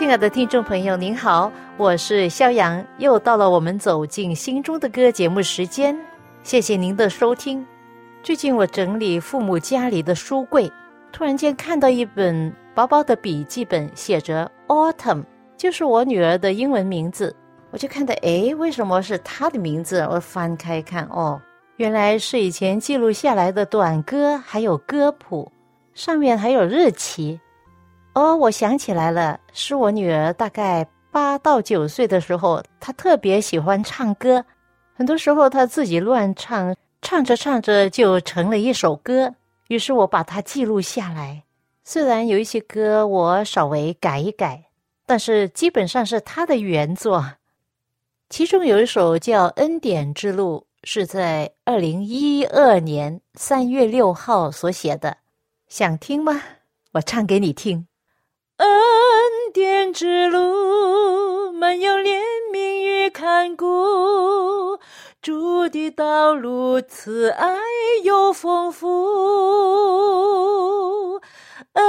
亲爱的听众朋友，您好，我是肖阳，又到了我们走进心中的歌节目时间。谢谢您的收听。最近我整理父母家里的书柜，突然间看到一本薄薄的笔记本，写着 Autumn，就是我女儿的英文名字。我就看到，哎，为什么是她的名字？我翻开看，哦，原来是以前记录下来的短歌，还有歌谱，上面还有日期。哦，我想起来了，是我女儿大概八到九岁的时候，她特别喜欢唱歌，很多时候她自己乱唱，唱着唱着就成了一首歌。于是我把它记录下来。虽然有一些歌我稍微改一改，但是基本上是她的原作。其中有一首叫《恩典之路》，是在二零一二年三月六号所写的。想听吗？我唱给你听。恩典之路，满有怜悯与看顾，主的道路慈爱又丰富。恩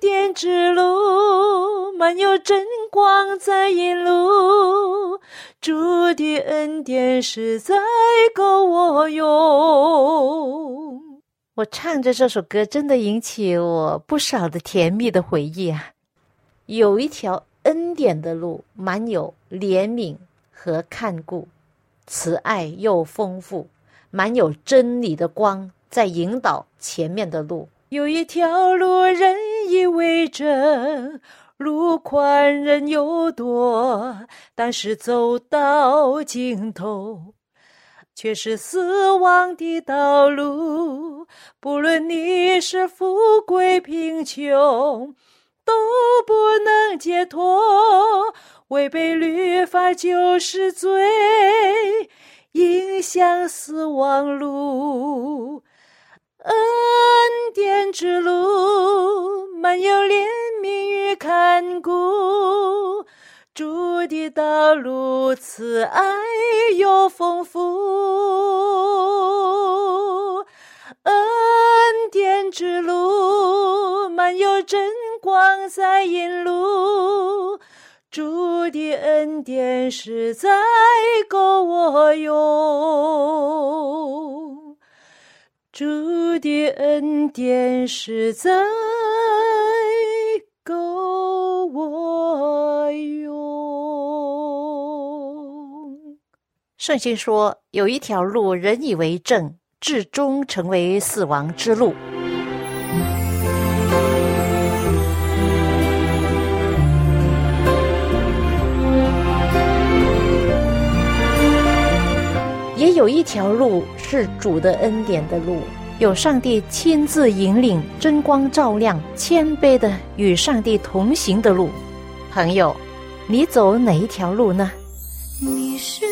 典之路，满有真光在引路，主的恩典实在够我用。我唱着这首歌，真的引起我不少的甜蜜的回忆啊！有一条恩典的路，满有怜悯和看顾，慈爱又丰富，满有真理的光在引导前面的路。有一条路，人以为真，路宽人又多，但是走到尽头。却是死亡的道路，不论你是富贵贫穷，都不能解脱。违背律法就是罪，影响死亡路。恩典之路，满有怜悯与看顾。主的道路慈爱又丰富，恩典之路满有真光在引路，主的恩典实在够我用，主的恩典实在。圣经说，有一条路，人以为正，至终成为死亡之路。也有一条路是主的恩典的路，有上帝亲自引领、真光照亮、谦卑的与上帝同行的路。朋友，你走哪一条路呢？你是。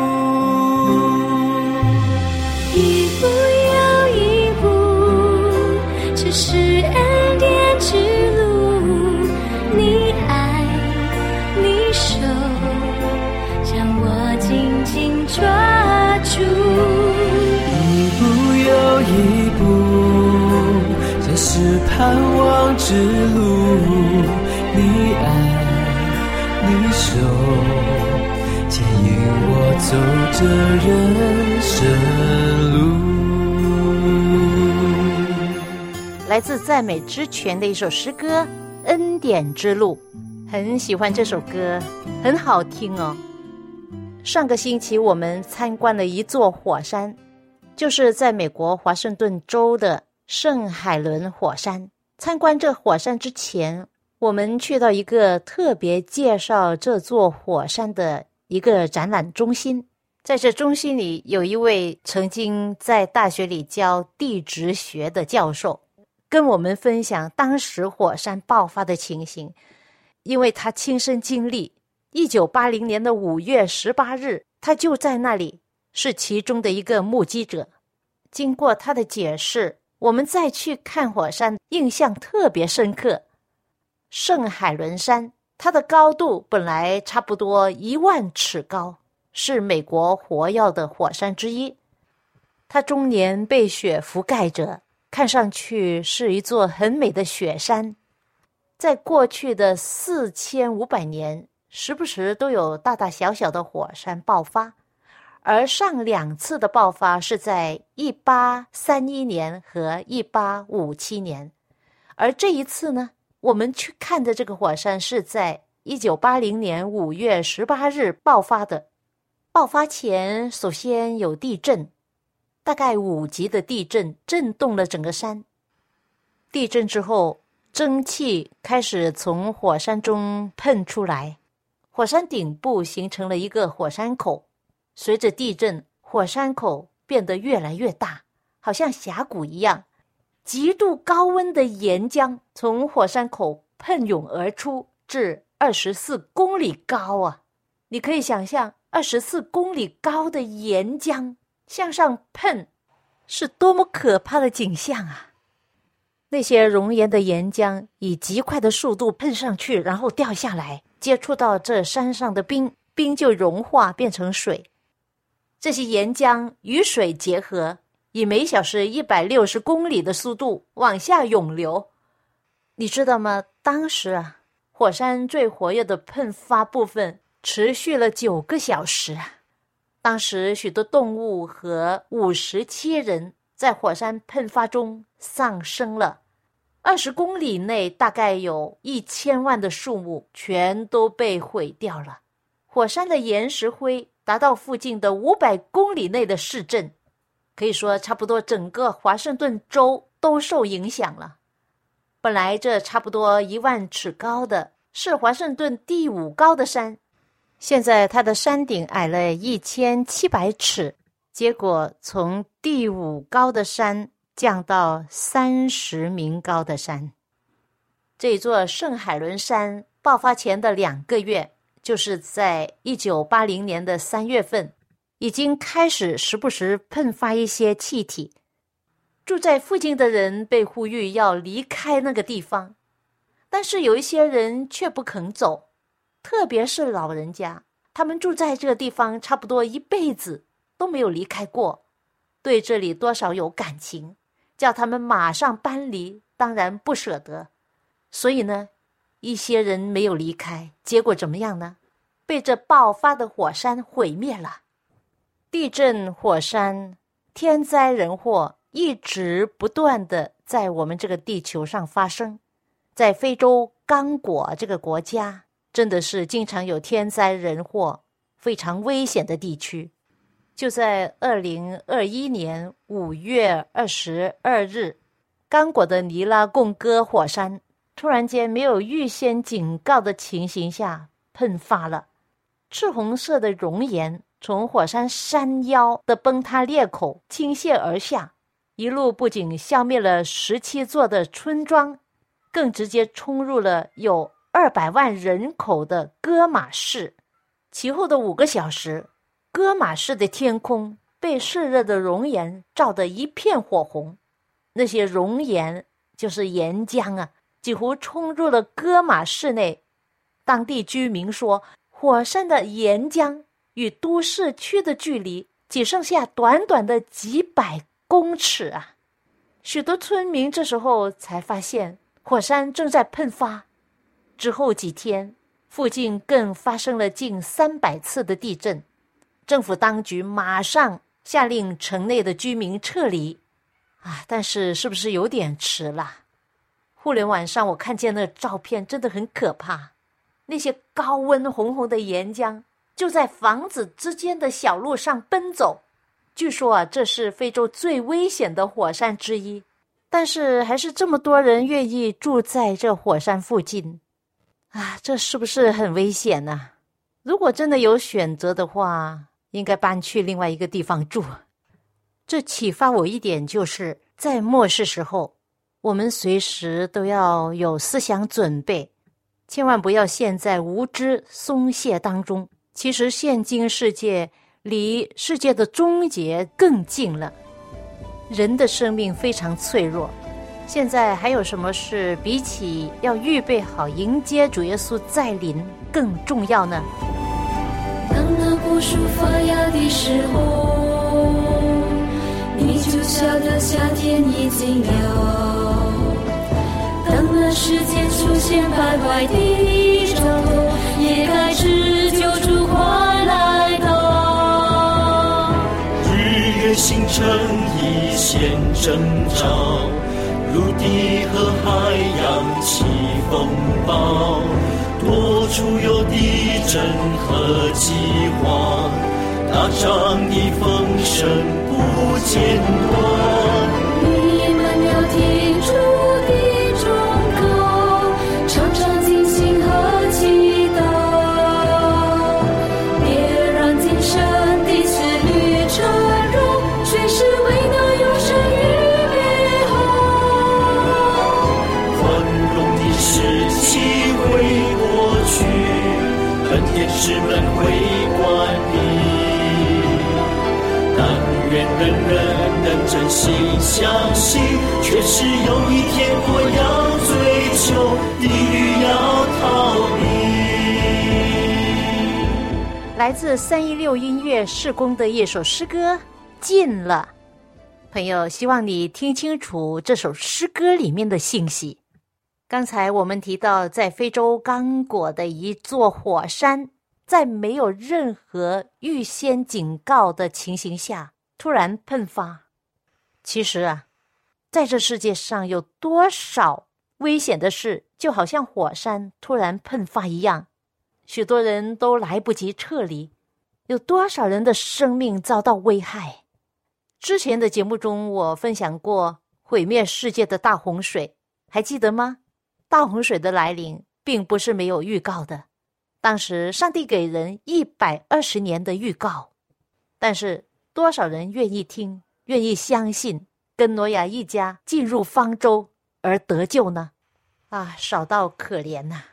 是恩典之路你爱你手将我紧紧抓住。一步又一步这是盼望之路你爱你手牵引我走着人生路。来自赞美之泉的一首诗歌《恩典之路》，很喜欢这首歌，很好听哦。上个星期我们参观了一座火山，就是在美国华盛顿州的圣海伦火山。参观这火山之前，我们去到一个特别介绍这座火山的一个展览中心。在这中心里，有一位曾经在大学里教地质学的教授，跟我们分享当时火山爆发的情形。因为他亲身经历，一九八零年的五月十八日，他就在那里，是其中的一个目击者。经过他的解释，我们再去看火山，印象特别深刻。圣海伦山，它的高度本来差不多一万尺高，是美国活跃的火山之一。它终年被雪覆盖着，看上去是一座很美的雪山。在过去的四千五百年，时不时都有大大小小的火山爆发，而上两次的爆发是在一八三一年和一八五七年，而这一次呢，我们去看的这个火山是在一九八零年五月十八日爆发的。爆发前，首先有地震，大概五级的地震震动了整个山。地震之后。蒸汽开始从火山中喷出来，火山顶部形成了一个火山口。随着地震，火山口变得越来越大，好像峡谷一样。极度高温的岩浆从火山口喷涌而出，至二十四公里高啊！你可以想象，二十四公里高的岩浆向上喷，是多么可怕的景象啊！那些熔岩的岩浆以极快的速度喷上去，然后掉下来，接触到这山上的冰，冰就融化变成水。这些岩浆与水结合，以每小时一百六十公里的速度往下涌流。你知道吗？当时啊，火山最活跃的喷发部分持续了九个小时啊。当时许多动物和五十七人在火山喷发中丧生了。二十公里内大概有一千万的树木全都被毁掉了，火山的岩石灰达到附近的五百公里内的市镇，可以说差不多整个华盛顿州都受影响了。本来这差不多一万尺高的是华盛顿第五高的山，现在它的山顶矮了一千七百尺，结果从第五高的山。降到三十名高的山，这座圣海伦山爆发前的两个月，就是在一九八零年的三月份，已经开始时不时喷发一些气体。住在附近的人被呼吁要离开那个地方，但是有一些人却不肯走，特别是老人家，他们住在这个地方差不多一辈子都没有离开过，对这里多少有感情。叫他们马上搬离，当然不舍得，所以呢，一些人没有离开，结果怎么样呢？被这爆发的火山毁灭了。地震、火山、天灾人祸一直不断的在我们这个地球上发生，在非洲刚果这个国家，真的是经常有天灾人祸，非常危险的地区。就在二零二一年五月二十二日，刚果的尼拉贡哥火山突然间没有预先警告的情形下喷发了，赤红色的熔岩从火山山腰的崩塌裂口倾泻而下，一路不仅消灭了十七座的村庄，更直接冲入了有二百万人口的戈马市。其后的五个小时。戈马市的天空被炽热的熔岩照得一片火红，那些熔岩就是岩浆啊，几乎冲入了戈马市内。当地居民说，火山的岩浆与都市区的距离只剩下短短的几百公尺啊！许多村民这时候才发现火山正在喷发。之后几天，附近更发生了近三百次的地震。政府当局马上下令城内的居民撤离，啊！但是是不是有点迟了？互联网上我看见那照片真的很可怕，那些高温红红的岩浆就在房子之间的小路上奔走。据说啊，这是非洲最危险的火山之一，但是还是这么多人愿意住在这火山附近，啊，这是不是很危险呢？如果真的有选择的话，应该搬去另外一个地方住。这启发我一点，就是在末世时候，我们随时都要有思想准备，千万不要陷在无知松懈当中。其实，现今世界。离世界的终结更近了。人的生命非常脆弱，现在还有什么事比起要预备好迎接主耶稣再临更重要呢？当那果树发芽的时候，你就晓得夏天已经了。当那世界出现败坏的兆头，也该知救主快来到。日月星辰已现征兆，陆地和海洋起风暴，多处有地震和饥荒，打仗的风声不间断。士们会管你，但愿人人能真心相信，确实有一天我要追求，地狱要逃避。来自三一六音乐试工的一首诗歌《近了》，朋友，希望你听清楚这首诗歌里面的信息。刚才我们提到，在非洲刚果的一座火山。在没有任何预先警告的情形下突然喷发，其实啊，在这世界上有多少危险的事，就好像火山突然喷发一样，许多人都来不及撤离，有多少人的生命遭到危害？之前的节目中，我分享过毁灭世界的大洪水，还记得吗？大洪水的来临并不是没有预告的。当时，上帝给人一百二十年的预告，但是多少人愿意听、愿意相信，跟挪亚一家进入方舟而得救呢？啊，少到可怜呐！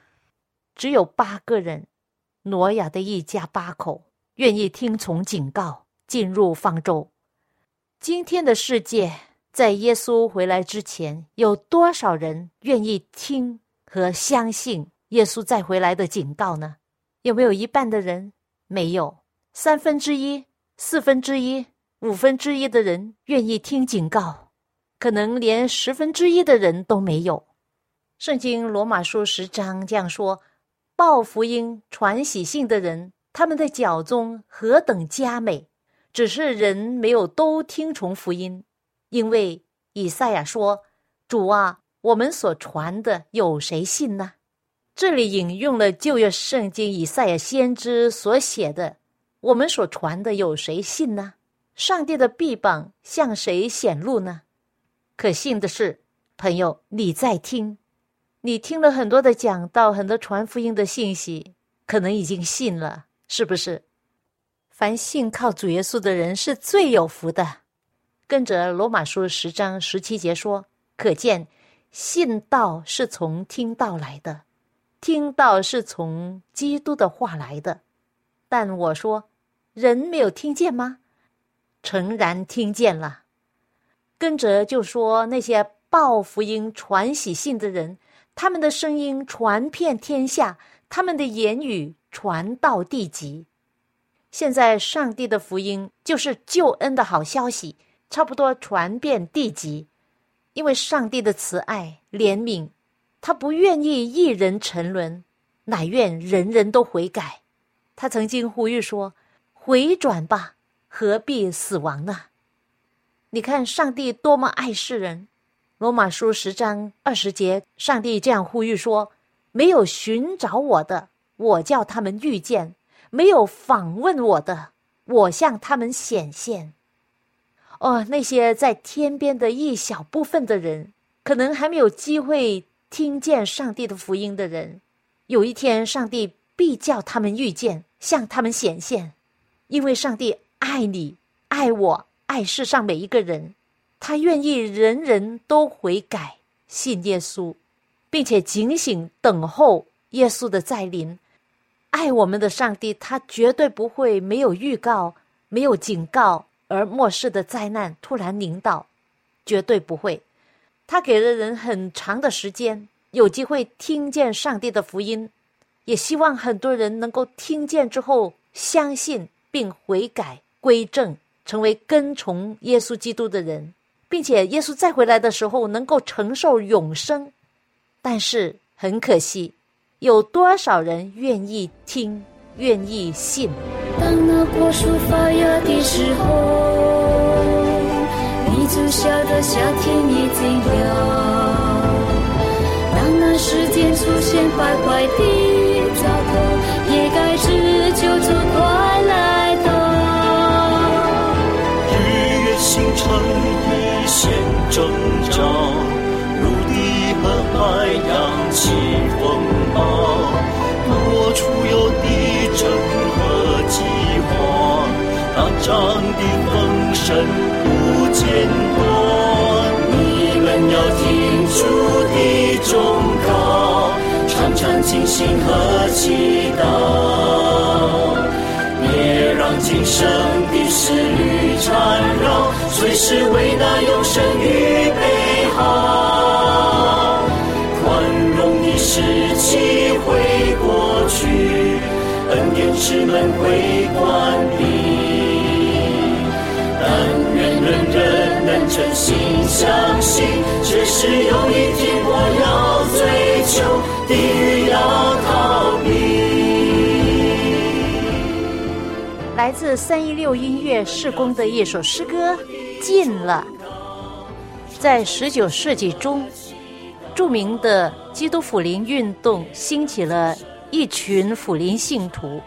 只有八个人，挪亚的一家八口愿意听从警告，进入方舟。今天的世界，在耶稣回来之前，有多少人愿意听和相信？耶稣再回来的警告呢？有没有一半的人没有？三分之一、四分之一、五分之一的人愿意听警告，可能连十分之一的人都没有。圣经罗马书十章这样说：“报福音、传喜信的人，他们的脚中何等佳美！只是人没有都听从福音，因为以赛亚说：‘主啊，我们所传的有谁信呢？’”这里引用了旧约圣经以赛亚先知所写的：“我们所传的有谁信呢？上帝的臂膀向谁显露呢？可信的是，朋友，你在听，你听了很多的讲道，很多传福音的信息，可能已经信了，是不是？凡信靠主耶稣的人是最有福的。跟着罗马书十章十七节说，可见信道是从听道来的。”听到是从基督的话来的，但我说人没有听见吗？诚然听见了。跟着就说那些报福音、传喜信的人，他们的声音传遍天下，他们的言语传到地极。现在上帝的福音就是救恩的好消息，差不多传遍地极，因为上帝的慈爱怜悯。他不愿意一人沉沦，乃愿人人都悔改。他曾经呼吁说：“回转吧，何必死亡呢？”你看，上帝多么爱世人！罗马书十章二十节，上帝这样呼吁说：“没有寻找我的，我叫他们遇见；没有访问我的，我向他们显现。哦，那些在天边的一小部分的人，可能还没有机会听见上帝的福音的人，有一天，上帝必叫他们遇见，向他们显现，因为上帝爱你，爱我，爱世上每一个人，他愿意人人都悔改，信耶稣，并且警醒等候耶稣的再临。爱我们的上帝，他绝对不会没有预告，没有警告。而末世的灾难突然临到，绝对不会。他给了人很长的时间，有机会听见上帝的福音，也希望很多人能够听见之后相信并悔改归正，成为跟从耶稣基督的人，并且耶稣再回来的时候能够承受永生。但是很可惜，有多少人愿意听，愿意信？当那果树发芽的时候，你就晓得夏天已经了。当那时间出现快快的兆头，也该知就就快来到。日月星辰一线挣扎，陆地和海洋起风暴，多处有地震。上的风声不间断，你们要听主的忠告，常常警醒和祈祷，别让今生的思虑缠绕，随时为那永生预备好。宽容的时期会过去，恩典之门会关闭。真心相信，只是有一天我要追求，地狱要逃避。来自三一六音乐试工的一首诗歌《近了》。在十九世纪中，著名的基督福临运动兴起了一群福临信徒。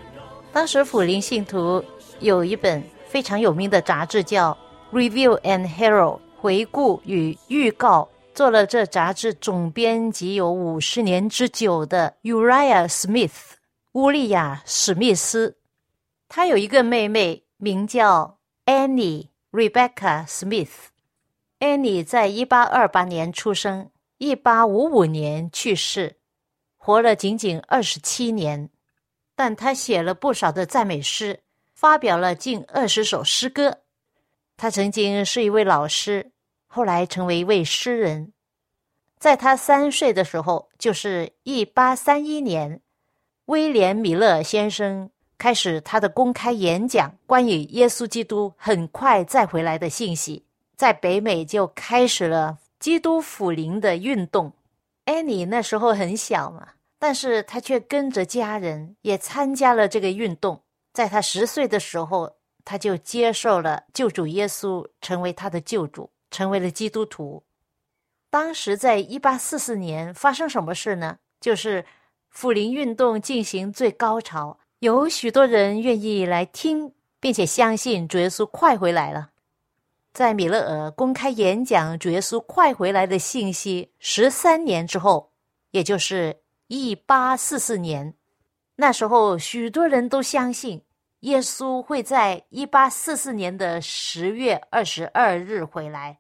当时福临信徒有一本非常有名的杂志叫。Review and Herald 回顾与预告，做了这杂志总编辑有五十年之久的 Uriah Smith 乌利亚史密斯，他有一个妹妹名叫 Annie Rebecca Smith。Annie 在一八二八年出生，一八五五年去世，活了仅仅二十七年，但他写了不少的赞美诗，发表了近二十首诗歌。他曾经是一位老师，后来成为一位诗人。在他三岁的时候，就是一八三一年，威廉·米勒先生开始他的公开演讲，关于耶稣基督很快再回来的信息，在北美就开始了基督福临的运动。安妮那时候很小嘛，但是他却跟着家人也参加了这个运动。在他十岁的时候。他就接受了救主耶稣，成为他的救主，成为了基督徒。当时在一八四四年发生什么事呢？就是福临运动进行最高潮，有许多人愿意来听，并且相信主耶稣快回来了。在米勒尔公开演讲主耶稣快回来的信息十三年之后，也就是一八四四年，那时候许多人都相信。耶稣会在一八四四年的十月二十二日回来，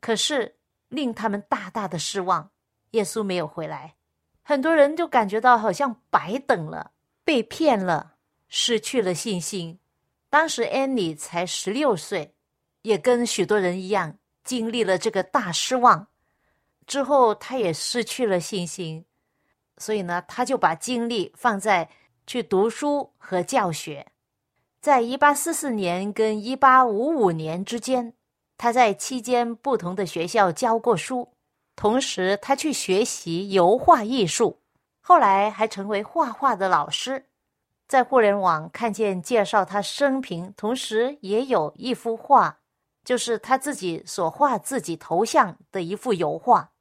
可是令他们大大的失望，耶稣没有回来，很多人就感觉到好像白等了，被骗了，失去了信心。当时安妮才十六岁，也跟许多人一样经历了这个大失望，之后他也失去了信心，所以呢，他就把精力放在去读书和教学。在一八四四年跟一八五五年之间，他在期间不同的学校教过书，同时他去学习油画艺术，后来还成为画画的老师。在互联网看见介绍他生平，同时也有一幅画，就是他自己所画自己头像的一幅油画，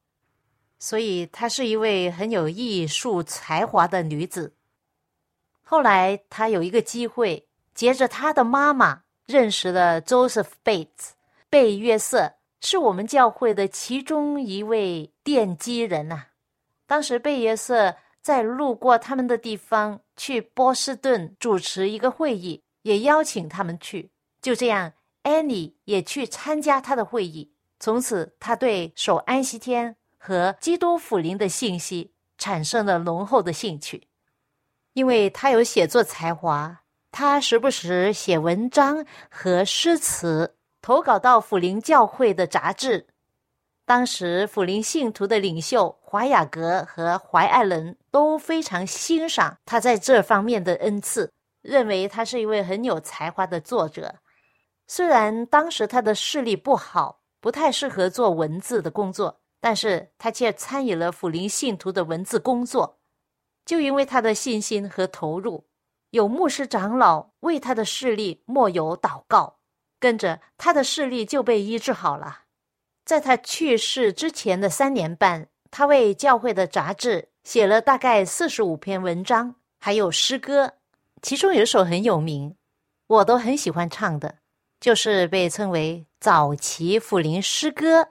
所以她是一位很有艺术才华的女子。后来他有一个机会，接着他的妈妈认识了 Joseph Bates 贝约瑟，是我们教会的其中一位奠基人呐、当时贝约瑟在路过他们的地方去波士顿主持一个会议，也邀请他们去。就这样，Annie 也去参加他的会议。从此，他对守安息天和基督福临的信息产生了浓厚的兴趣。因为他有写作才华，他时不时写文章和诗词，投稿到辅灵教会的杂志。当时辅灵信徒的领袖华雅格和怀爱伦都非常欣赏他在这方面的恩赐，认为他是一位很有才华的作者。虽然当时他的视力不好，不太适合做文字的工作，但是他却参与了辅灵信徒的文字工作。就因为他的信心和投入，有牧师长老为他的视力默有祷告，跟着他的视力就被医治好了。在他去世之前的三年半，他为教会的杂志写了大概四十五篇文章，还有诗歌，其中有一首很有名，我都很喜欢唱的，就是被称为早期辅灵诗歌，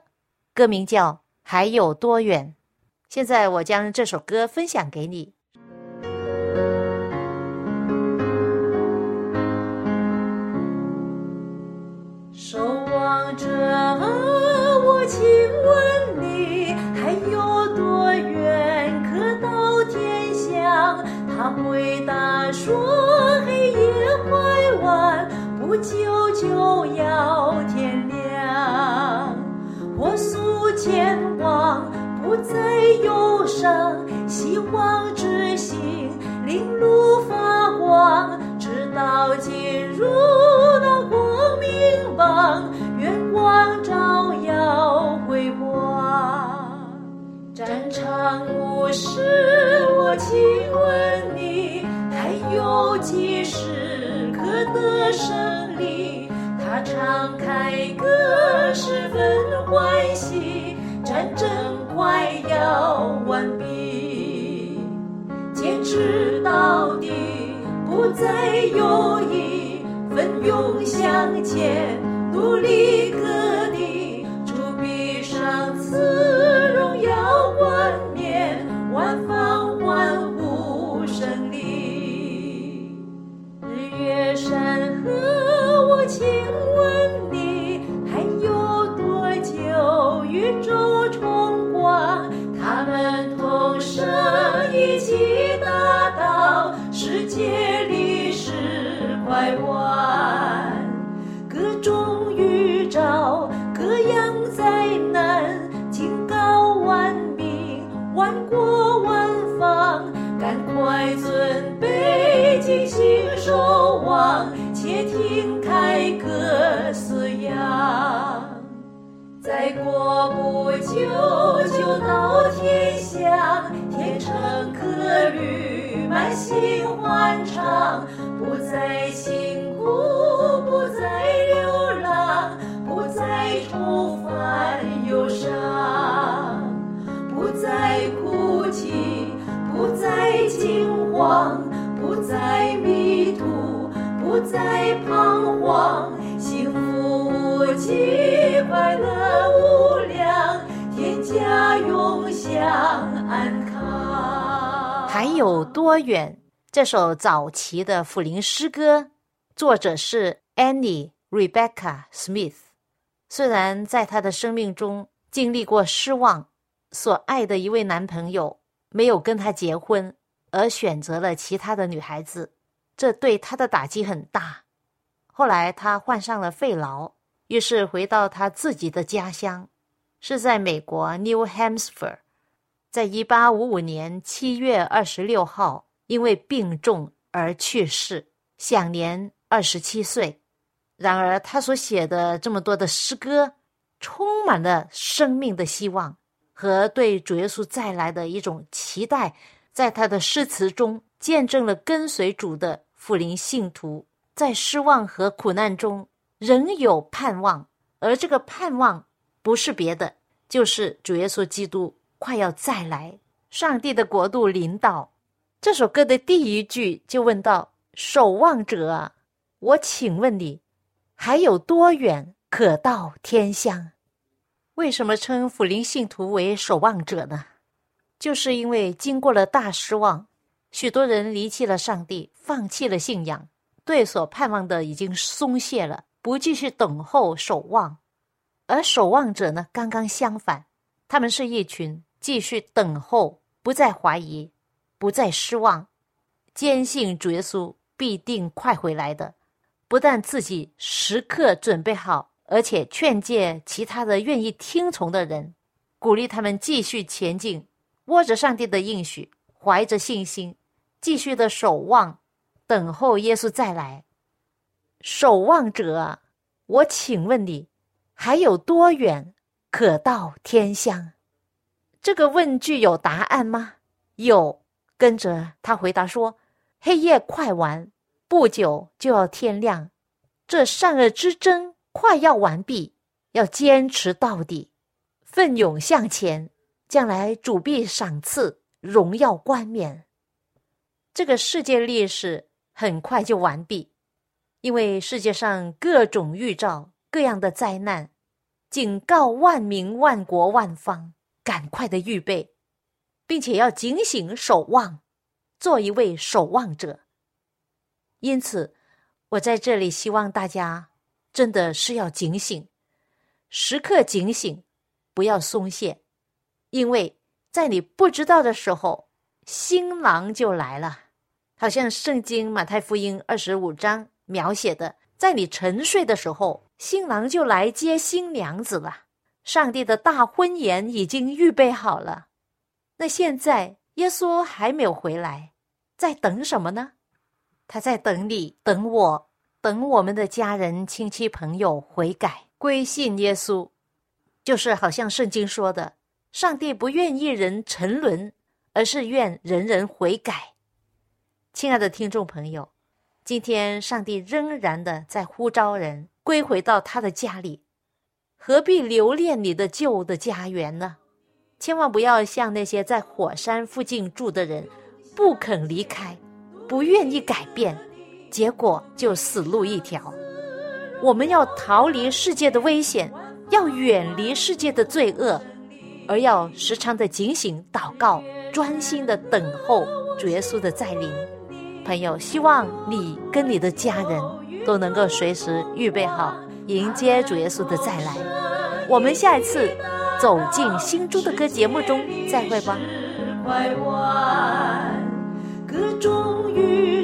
歌名叫《还有多远》。现在我将这首歌分享给你。守望着，我友谊，奋勇向前，努力满心欢畅，不再辛苦，不再流浪，不再愁烦忧伤，不再哭泣，不再惊慌，不再迷途，不再彷徨，幸福无际，快乐。还有多远？这首早期的辅灵诗歌，作者是 Annie Rebecca Smith。虽然在她的生命中经历过失望，所爱的一位男朋友没有跟她结婚，而选择了其他的女孩子，这对她的打击很大。后来她患上了肺痨，于是回到她自己的家乡，是在美国 New Hampshire。在一八五五年七月二十六号，因为病重而去世，享年二十七岁。然而，他所写的这么多的诗歌，充满了生命的希望和对主耶稣再来的一种期待。在他的诗词中，见证了跟随主的福临信徒在失望和苦难中仍有盼望，而这个盼望不是别的，就是主耶稣基督。快要再来，上帝的国度领导，这首歌的第一句就问到：“守望者啊，我请问你，还有多远可到天乡？”为什么称福林信徒为守望者呢？就是因为经过了大失望，许多人离弃了上帝，放弃了信仰，对所盼望的已经松懈了，不继续等候守望。而守望者呢，刚刚相反，他们是一群继续等候，不再怀疑。不再失望，坚信主耶稣必定快回来的。不但自己时刻准备好，而且劝诫其他的愿意听从的人，鼓励他们继续前进，握着上帝的应许，怀着信心，继续的守望，等候耶稣再来。守望者，我请问你，还有多远可到天乡？这个问句有答案吗？有。跟着他回答说：“黑夜快完，不久就要天亮，这善恶之争快要完毕，要坚持到底，奋勇向前，将来主必赏赐荣耀冠冕。这个世界历史很快就完毕，因为世界上各种预兆、各样的灾难，警告万民、万国、万方，赶快的预备。”并且要警醒守望，做一位守望者。因此，我在这里希望大家真的是要警醒，时刻警醒，不要松懈，因为在你不知道的时候，新郎就来了。好像圣经马太福音二十五章描写的，在你沉睡的时候，新郎就来接新娘子了。上帝的大婚宴已经预备好了。那现在耶稣还没有回来，在等什么呢？他在等你，等我，等我们的家人、亲戚、朋友悔改归信耶稣。就是好像圣经说的，上帝不愿一人沉沦，而是愿人人悔改。亲爱的听众朋友，今天上帝仍然的在呼召人归回到他的家里，何必留恋你的旧的家园呢？千万不要像那些在火山附近住的人，不肯离开，不愿意改变，结果就死路一条。我们要逃离世界的危险，要远离世界的罪恶，而要时常的警醒祷告，专心的等候主耶稣的再临。朋友，希望你跟你的家人都能够随时预备好迎接主耶稣的再来。我们下一次。走进心中的歌节目中，再会吧。歌终于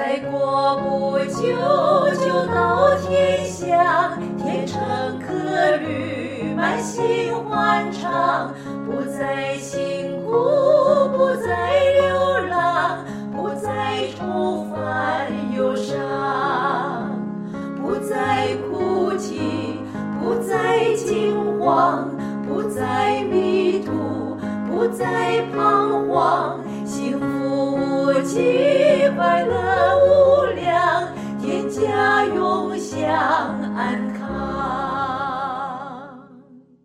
再过不久，就到天乡，天成客旅。满心欢畅，不再辛苦，不再流浪，不再愁烦忧伤，不再哭泣，不再惊慌，不再迷途，不再彷徨，喜快乐无量，天下永。